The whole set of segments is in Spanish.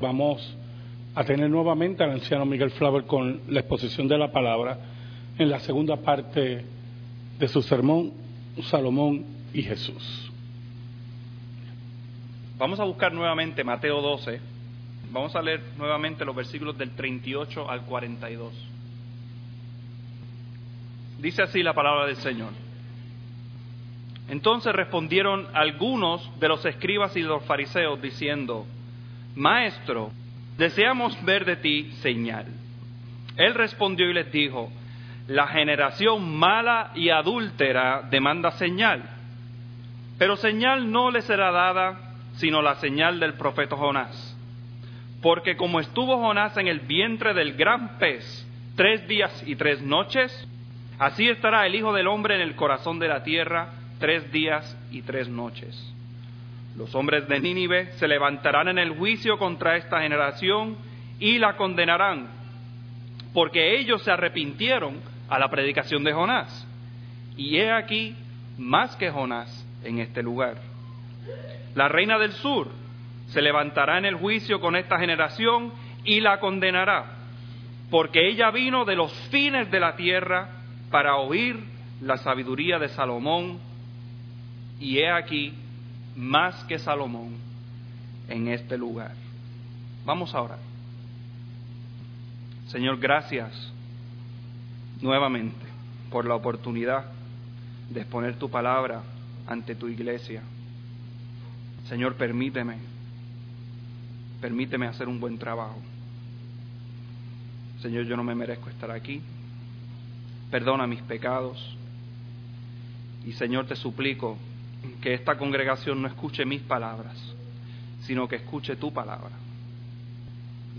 Vamos a tener nuevamente al anciano Miguel Flaver con la exposición de la palabra en la segunda parte de su sermón, Salomón y Jesús. Vamos a buscar nuevamente Mateo 12. Vamos a leer nuevamente los versículos del 38 al 42. Dice así la palabra del Señor. Entonces respondieron algunos de los escribas y los fariseos diciendo, Maestro, deseamos ver de ti señal. Él respondió y les dijo, la generación mala y adúltera demanda señal, pero señal no le será dada sino la señal del profeta Jonás. Porque como estuvo Jonás en el vientre del gran pez tres días y tres noches, así estará el Hijo del Hombre en el corazón de la tierra tres días y tres noches. Los hombres de Nínive se levantarán en el juicio contra esta generación y la condenarán, porque ellos se arrepintieron a la predicación de Jonás. Y he aquí más que Jonás en este lugar. La reina del sur se levantará en el juicio con esta generación y la condenará, porque ella vino de los fines de la tierra para oír la sabiduría de Salomón, y he aquí más que Salomón en este lugar. Vamos a orar. Señor, gracias nuevamente por la oportunidad de exponer tu palabra ante tu iglesia. Señor, permíteme, permíteme hacer un buen trabajo. Señor, yo no me merezco estar aquí. Perdona mis pecados. Y Señor, te suplico que esta congregación no escuche mis palabras, sino que escuche tu palabra.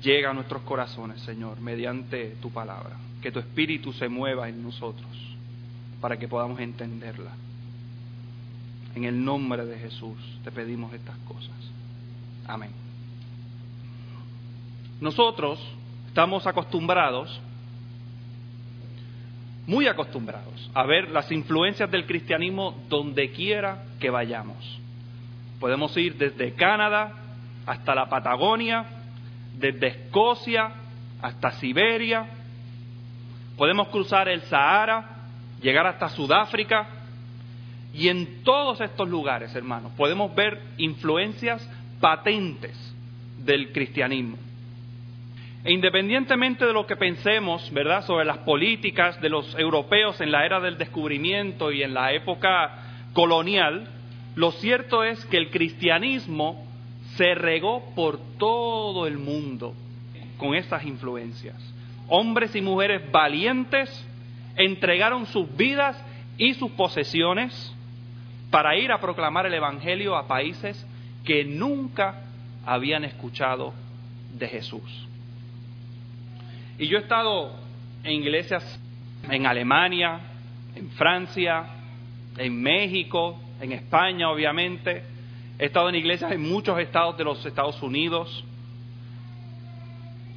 Llega a nuestros corazones, Señor, mediante tu palabra. Que tu espíritu se mueva en nosotros para que podamos entenderla. En el nombre de Jesús te pedimos estas cosas. Amén. Nosotros estamos acostumbrados muy acostumbrados a ver las influencias del cristianismo donde quiera que vayamos. Podemos ir desde Canadá hasta la Patagonia, desde Escocia hasta Siberia, podemos cruzar el Sahara, llegar hasta Sudáfrica, y en todos estos lugares, hermanos, podemos ver influencias patentes del cristianismo. E independientemente de lo que pensemos, ¿verdad?, sobre las políticas de los europeos en la era del descubrimiento y en la época colonial, lo cierto es que el cristianismo se regó por todo el mundo con esas influencias. Hombres y mujeres valientes entregaron sus vidas y sus posesiones para ir a proclamar el Evangelio a países que nunca habían escuchado de Jesús. Y yo he estado en iglesias en Alemania, en Francia, en México, en España, obviamente. He estado en iglesias en muchos estados de los Estados Unidos.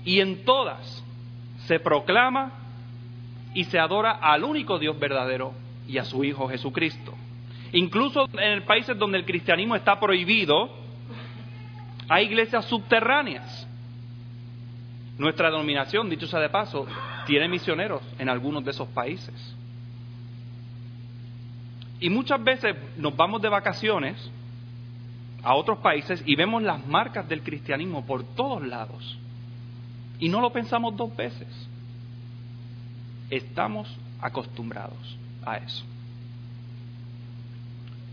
Y en todas se proclama y se adora al único Dios verdadero y a su Hijo Jesucristo. Incluso en países donde el cristianismo está prohibido, hay iglesias subterráneas nuestra denominación, dicho sea de paso, tiene misioneros en algunos de esos países. Y muchas veces nos vamos de vacaciones a otros países y vemos las marcas del cristianismo por todos lados. Y no lo pensamos dos veces. Estamos acostumbrados a eso.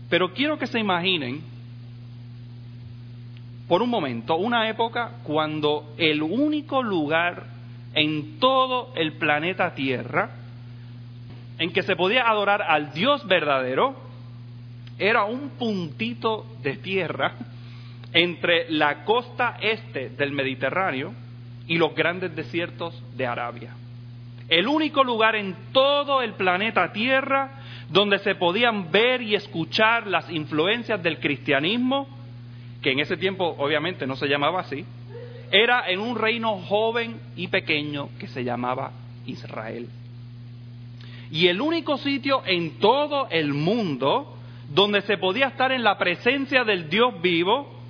Pero quiero que se imaginen por un momento una época cuando el único lugar en todo el planeta Tierra en que se podía adorar al Dios verdadero era un puntito de tierra entre la costa este del Mediterráneo y los grandes desiertos de Arabia. El único lugar en todo el planeta Tierra donde se podían ver y escuchar las influencias del cristianismo que en ese tiempo obviamente no se llamaba así, era en un reino joven y pequeño que se llamaba Israel. Y el único sitio en todo el mundo donde se podía estar en la presencia del Dios vivo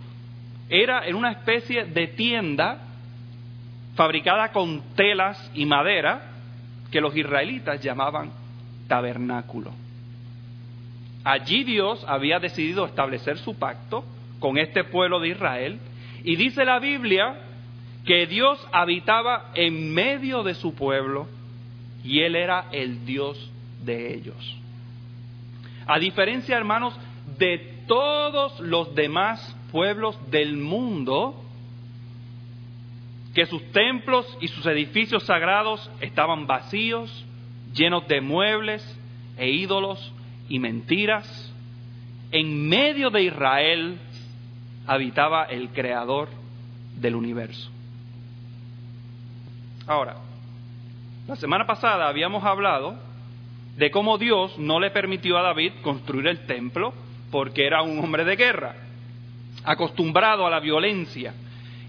era en una especie de tienda fabricada con telas y madera que los israelitas llamaban tabernáculo. Allí Dios había decidido establecer su pacto con este pueblo de Israel y dice la Biblia que Dios habitaba en medio de su pueblo y Él era el Dios de ellos. A diferencia, hermanos, de todos los demás pueblos del mundo, que sus templos y sus edificios sagrados estaban vacíos, llenos de muebles e ídolos y mentiras, en medio de Israel habitaba el creador del universo. Ahora, la semana pasada habíamos hablado de cómo Dios no le permitió a David construir el templo porque era un hombre de guerra, acostumbrado a la violencia.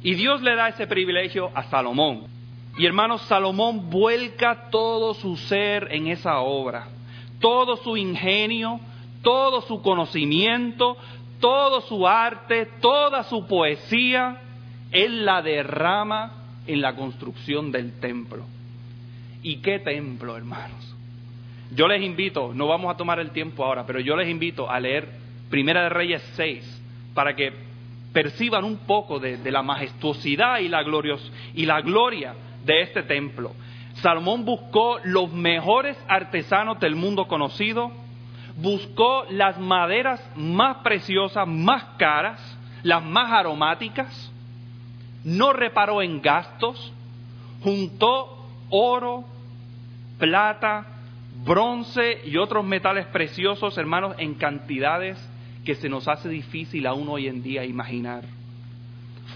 Y Dios le da ese privilegio a Salomón. Y hermanos, Salomón vuelca todo su ser en esa obra, todo su ingenio, todo su conocimiento, todo su arte, toda su poesía, Él la derrama en la construcción del templo. ¿Y qué templo, hermanos? Yo les invito, no vamos a tomar el tiempo ahora, pero yo les invito a leer Primera de Reyes 6 para que perciban un poco de, la majestuosidad y la, y la gloria de este templo. Salomón buscó los mejores artesanos del mundo conocido, buscó las maderas más preciosas, más caras, las más aromáticas, no reparó en gastos, juntó oro, plata, bronce y otros metales preciosos, hermanos, en cantidades que se nos hace difícil aún hoy en día imaginar.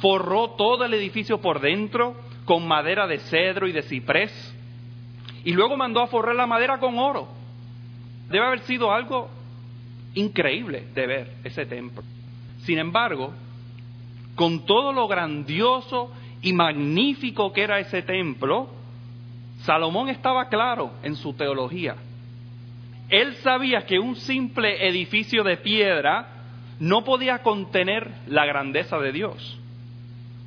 Forró todo el edificio por dentro con madera de cedro y de ciprés y luego mandó a forrar la madera con oro. Debe haber sido algo increíble de ver ese templo. Sin embargo, con todo lo grandioso y magnífico que era ese templo, Salomón estaba claro en su teología. Él sabía que un simple edificio de piedra no podía contener la grandeza de Dios.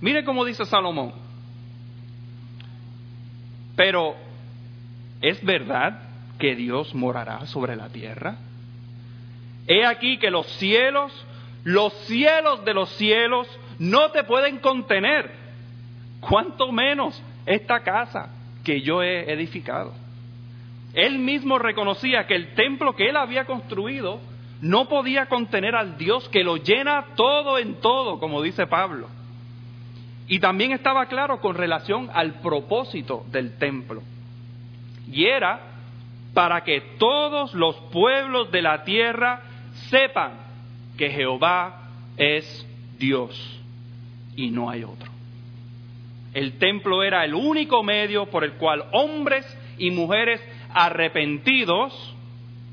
Mire cómo dice Salomón. Pero, ¿es verdad que Dios morará sobre la tierra? He aquí que los cielos, los cielos de los cielos, no te pueden contener. ¿Cuánto menos esta casa que yo he edificado. Él mismo reconocía que el templo que él había construido no podía contener al Dios que lo llena todo en todo, como dice Pablo. Y también estaba claro con relación al propósito del templo. Y era para que todos los pueblos de la tierra sepan que Jehová es Dios y no hay otro. El templo era el único medio por el cual hombres y mujeres arrepentidos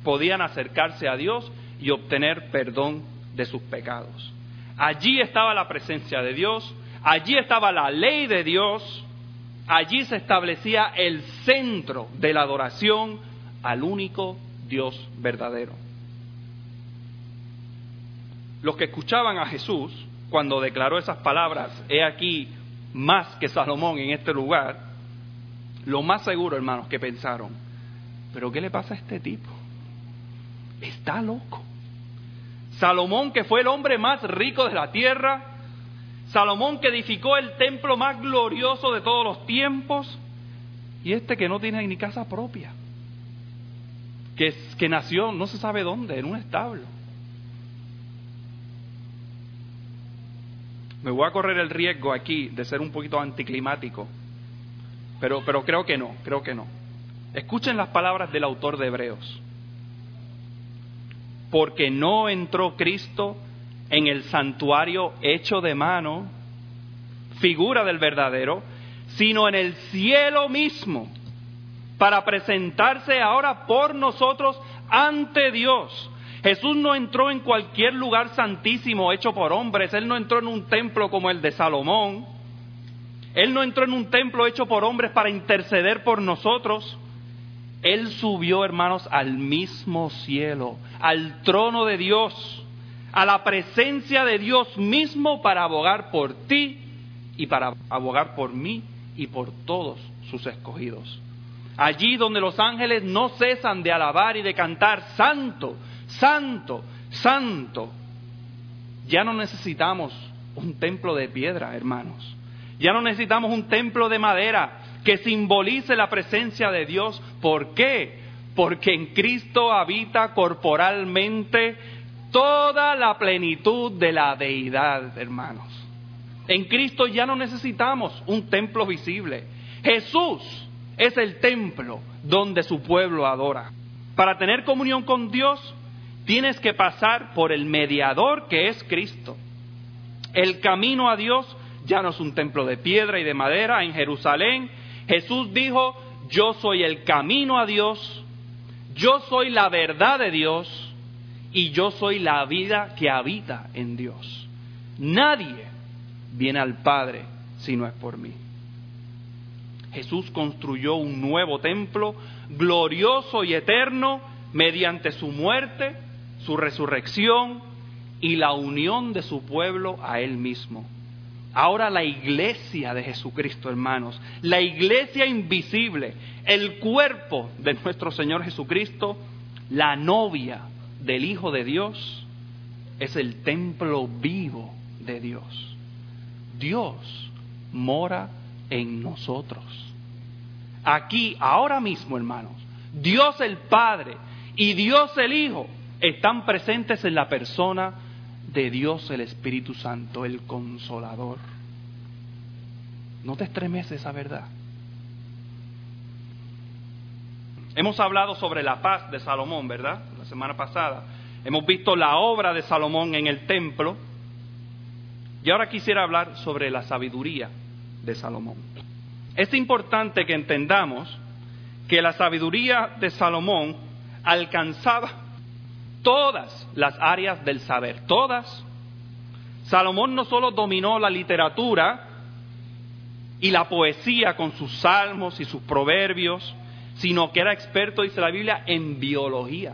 podían acercarse a Dios y obtener perdón de sus pecados. Allí estaba la presencia de Dios, allí estaba la ley de Dios, allí se establecía el centro de la adoración al único Dios verdadero. Los que escuchaban a Jesús cuando declaró esas palabras, he aquí más que Salomón en este lugar, lo más seguro, hermanos, que pensaron, pero ¿qué le pasa a este tipo? Está loco. Salomón, que fue el hombre más rico de la tierra, Salomón que edificó el templo más glorioso de todos los tiempos, y este que no tiene ni casa propia, que, que nació no se sabe dónde, en un establo. Me voy a correr el riesgo aquí de ser un poquito anticlimático, pero, pero creo que no, creo que no. Escuchen las palabras del autor de Hebreos. Porque no entró Cristo en el santuario hecho de mano, figura del verdadero, sino en el cielo mismo, para presentarse ahora por nosotros ante Dios Jesús no entró en cualquier lugar santísimo hecho por hombres, Él no entró en un templo como el de Salomón, Él no entró en un templo hecho por hombres para interceder por nosotros. Él subió, hermanos, al mismo cielo, al trono de Dios, a la presencia de Dios mismo para abogar por ti y para abogar por mí y por todos sus escogidos. Allí donde los ángeles no cesan de alabar y de cantar, santo, santo, santo. Ya no necesitamos un templo de piedra, hermanos. Ya no necesitamos un templo de madera que simbolice la presencia de Dios. ¿Por qué? Porque en Cristo habita corporalmente toda la plenitud de la deidad, hermanos. En Cristo ya no necesitamos un templo visible. Jesús es el templo donde su pueblo adora. Para tener comunión con Dios, tienes que pasar por el mediador que es Cristo. El camino a Dios ya no es un templo de piedra y de madera en Jerusalén. Jesús dijo, yo soy el camino a Dios, yo soy la verdad de Dios y yo soy la vida que habita en Dios. Nadie viene al Padre si no es por mí. Jesús construyó un nuevo templo glorioso y eterno mediante su muerte, su resurrección y la unión de su pueblo a Él mismo. Ahora la iglesia de Jesucristo, hermanos, la iglesia invisible, el cuerpo de nuestro Señor Jesucristo, la novia del Hijo de Dios, es el templo vivo de Dios. Dios mora en nosotros. Aquí, ahora mismo, hermanos, Dios el Padre y Dios el Hijo están presentes en la persona de Dios el Espíritu Santo, el consolador. ¿No te estremece esa verdad? Hemos hablado sobre la paz de Salomón, ¿verdad? La semana pasada. Hemos visto la obra de Salomón en el templo. Y ahora quisiera hablar sobre la sabiduría de Salomón. Es importante que entendamos que la sabiduría de Salomón alcanzaba todas las áreas del saber, todas. Salomón no solo dominó la literatura y la poesía con sus salmos y sus proverbios, sino que era experto, dice la Biblia, en biología.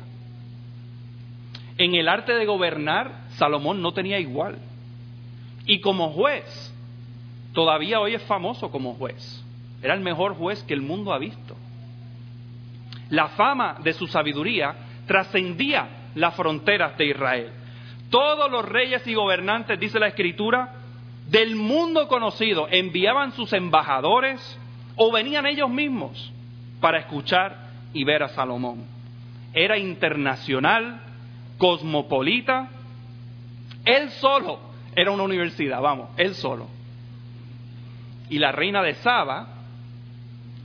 En el arte de gobernar, Salomón no tenía igual. Y como juez, todavía hoy es famoso como juez. Era el mejor juez que el mundo ha visto. La fama de su sabiduría trascendía las fronteras de Israel. Todos los reyes y gobernantes, dice la Escritura, del mundo conocido enviaban sus embajadores o venían ellos mismos para escuchar y ver a Salomón. Era internacional, cosmopolita. Él solo era una universidad, vamos, él solo. Y la reina de Saba,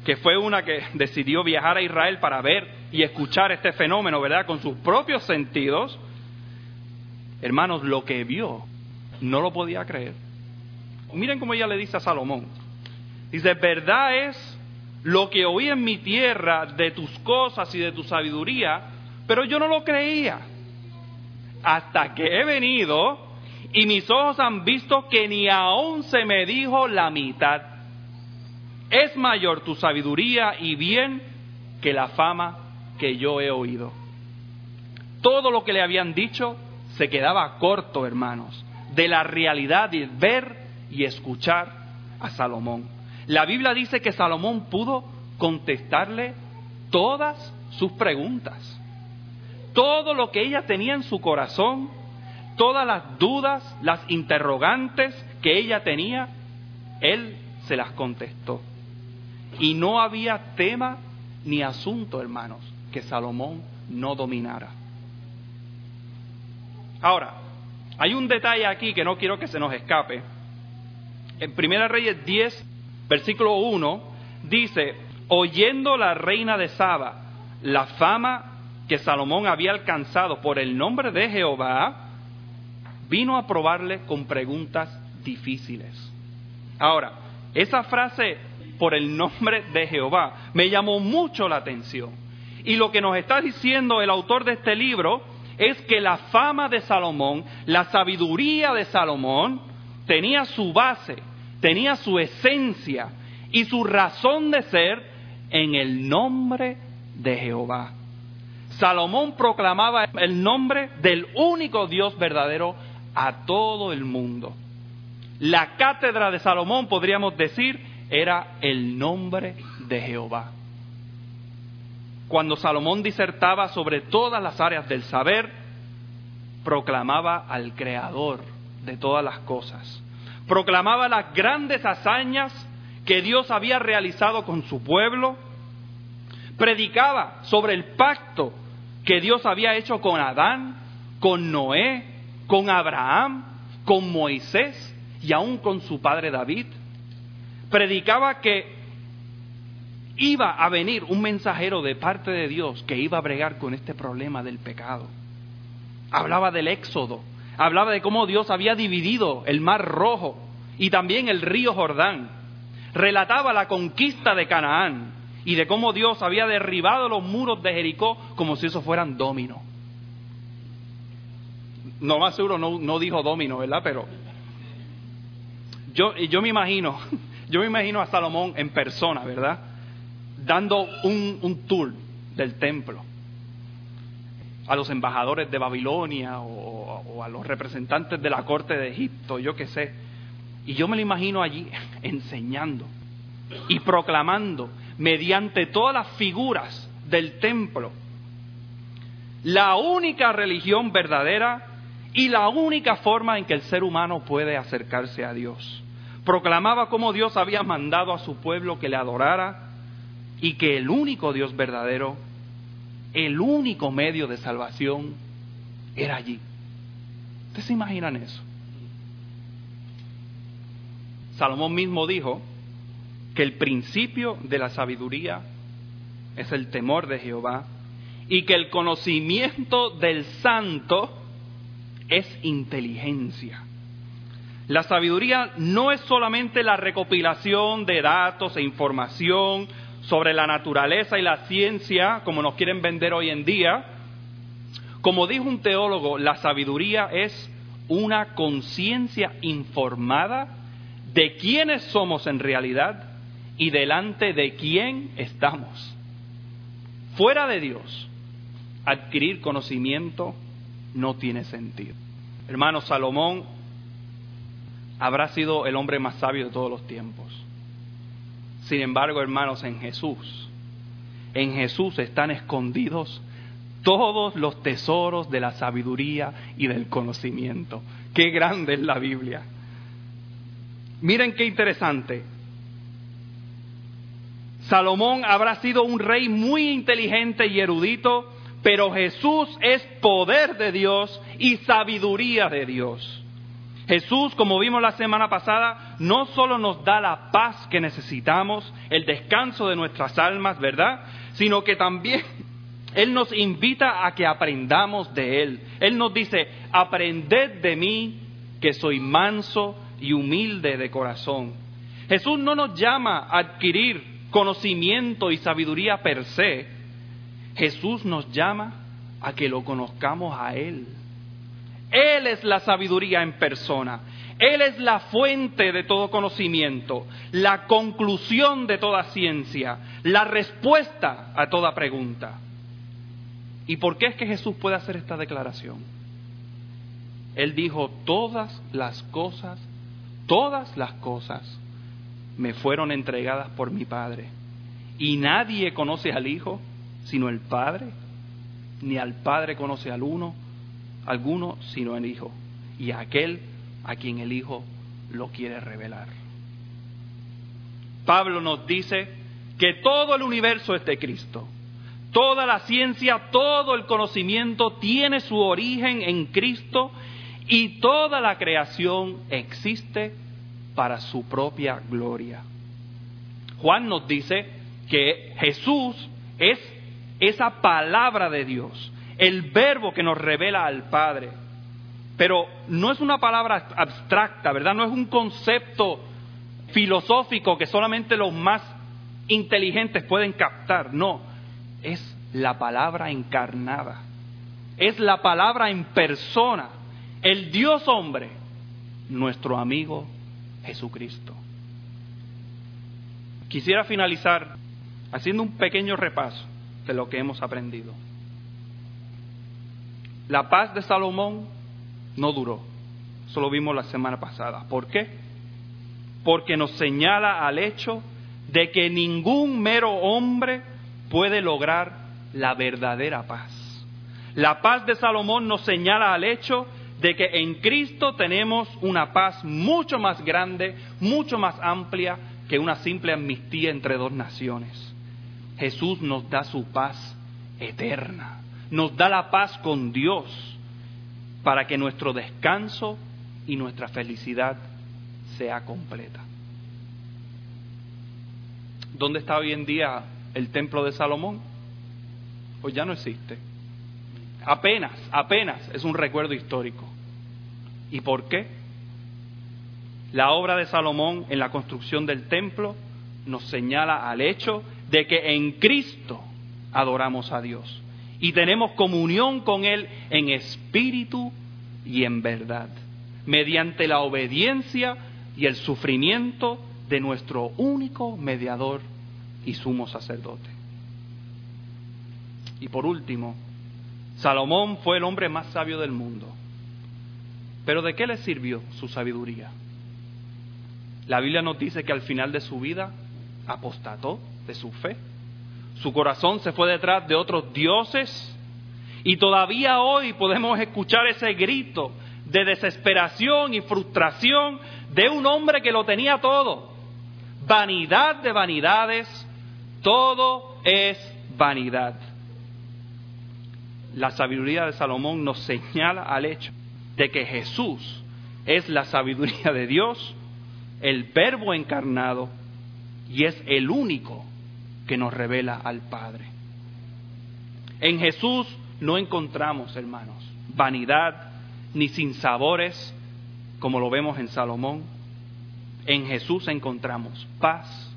que fue una que decidió viajar a Israel para ver y escuchar este fenómeno, ¿verdad? Con sus propios sentidos, hermanos, lo que vio no lo podía creer. Miren cómo ella le dice a Salomón. Dice, verdad es lo que oí en mi tierra de tus cosas y de tu sabiduría, pero yo no lo creía. Hasta que he venido y mis ojos han visto que ni aún se me dijo la mitad. Es mayor tu sabiduría y bien que la fama que yo he oído. Todo lo que le habían dicho se quedaba corto, hermanos, de la realidad de ver y escuchar a Salomón. La Biblia dice que Salomón pudo contestarle todas sus preguntas. Todo lo que ella tenía en su corazón, todas las dudas, las interrogantes que ella tenía, él se las contestó. Y no había tema ni asunto, hermanos, que Salomón no dominara. Ahora, hay un detalle aquí que no quiero que se nos escape. En Primera Reyes 10, versículo 1, dice, oyendo la reina de Saba la fama que Salomón había alcanzado por el nombre de Jehová, vino a probarle con preguntas difíciles. Ahora, esa frase por el nombre de Jehová me llamó mucho la atención. Y lo que nos está diciendo el autor de este libro es que la fama de Salomón, la sabiduría de Salomón, tenía su base, tenía su esencia y su razón de ser en el nombre de Jehová. Salomón proclamaba el nombre del único Dios verdadero a todo el mundo. La cátedra de Salomón, podríamos decir, era el nombre de Jehová. Cuando Salomón disertaba sobre todas las áreas del saber, proclamaba al Creador de todas las cosas. Proclamaba las grandes hazañas que Dios había realizado con su pueblo. Predicaba sobre el pacto que Dios había hecho con Adán, con Noé, con Abraham, con Moisés y aún con su padre David. Predicaba que iba a venir un mensajero de parte de Dios que iba a bregar con este problema del pecado. Hablaba del éxodo, hablaba de cómo Dios había dividido el mar rojo y también el río Jordán. Relataba la conquista de Canaán y de cómo Dios había derribado los muros de Jericó como si eso fueran dominos. No más seguro no, no dijo domino, ¿verdad? Pero yo, yo me imagino, yo me imagino a Salomón en persona, ¿verdad? Dando un, un tour del templo a los embajadores de Babilonia o, a los representantes de la corte de Egipto, yo qué sé. Y yo me lo imagino allí enseñando y proclamando mediante todas las figuras del templo la única religión verdadera y la única forma en que el ser humano puede acercarse a Dios. Proclamaba cómo Dios había mandado a su pueblo que le adorara y que el único Dios verdadero el único medio de salvación era allí. ¿Ustedes se imaginan eso? Salomón mismo dijo que el principio de la sabiduría es el temor de Jehová y que el conocimiento del santo es inteligencia. La sabiduría no es solamente la recopilación de datos e información sobre la naturaleza y la ciencia, como nos quieren vender hoy en día. Como dijo un teólogo, la sabiduría es una conciencia informada de quiénes somos en realidad y delante de quién estamos. Fuera de Dios, adquirir conocimiento no tiene sentido. Hermano Salomón habrá sido el hombre más sabio de todos los tiempos. Sin embargo, hermanos, en Jesús, en Jesús están escondidos todos los tesoros de la sabiduría y del conocimiento. Qué grande es la Biblia. Miren qué interesante. Salomón habrá sido un rey muy inteligente y erudito, pero Jesús es poder de Dios y sabiduría de Dios. Jesús, como vimos la semana pasada, no solo nos da la paz que necesitamos, el descanso de nuestras almas, ¿verdad? Sino que también Él nos invita a que aprendamos de Él. Él nos dice, aprended de mí que soy manso y humilde de corazón. Jesús no nos llama a adquirir conocimiento y sabiduría per se. Jesús nos llama a que lo conozcamos a Él él es la sabiduría en persona. Él es la fuente de todo conocimiento, la conclusión de toda ciencia, la respuesta a toda pregunta. ¿Y por qué es que Jesús puede hacer esta declaración? Él dijo, todas las cosas, todas las cosas me fueron entregadas por mi Padre. Y nadie conoce al Hijo sino el Padre, ni al Padre conoce al uno alguno sino el Hijo, y aquel a quien el Hijo lo quiere revelar. Pablo nos dice que todo el universo es de Cristo. Toda la ciencia, todo el conocimiento tiene su origen en Cristo y toda la creación existe para su propia gloria. Juan nos dice que Jesús es esa palabra de Dios, el verbo que nos revela al Padre. Pero no es una palabra abstracta, ¿verdad? No es un concepto filosófico que solamente los más inteligentes pueden captar. No, es la palabra encarnada. Es la palabra en persona. El Dios hombre, nuestro amigo Jesucristo. Quisiera finalizar haciendo un pequeño repaso de lo que hemos aprendido. La paz de Salomón no duró. Eso lo vimos la semana pasada. ¿Por qué? Porque nos señala al hecho de que ningún mero hombre puede lograr la verdadera paz. La paz de Salomón nos señala al hecho de que en Cristo tenemos una paz mucho más grande, mucho más amplia que una simple amnistía entre dos naciones. Jesús nos da su paz eterna, nos da la paz con Dios para que nuestro descanso y nuestra felicidad sea completa. ¿Dónde está hoy en día el templo de Salomón? Pues ya no existe. Apenas, apenas es un recuerdo histórico. ¿Y por qué? La obra de Salomón en la construcción del templo nos señala al hecho de que en Cristo adoramos a Dios y tenemos comunión con Él en espíritu y en verdad, mediante la obediencia y el sufrimiento de nuestro único mediador y sumo sacerdote. Y por último, Salomón fue el hombre más sabio del mundo. Pero ¿de qué le sirvió su sabiduría? La Biblia nos dice que al final de su vida apostató de su fe. Su corazón se fue detrás de otros dioses y todavía hoy podemos escuchar ese grito de desesperación y frustración de un hombre que lo tenía todo. Vanidad de vanidades, todo es vanidad. La sabiduría de Salomón nos señala al hecho de que Jesús es la sabiduría de Dios, el verbo encarnado, y es el único que nos revela al Padre. En Jesús no encontramos, hermanos, vanidad ni sinsabores, como lo vemos en Salomón. En Jesús encontramos paz,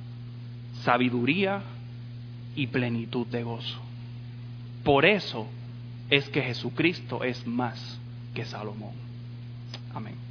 sabiduría y plenitud de gozo. Por eso es que Jesucristo es más que Salomón. Amén.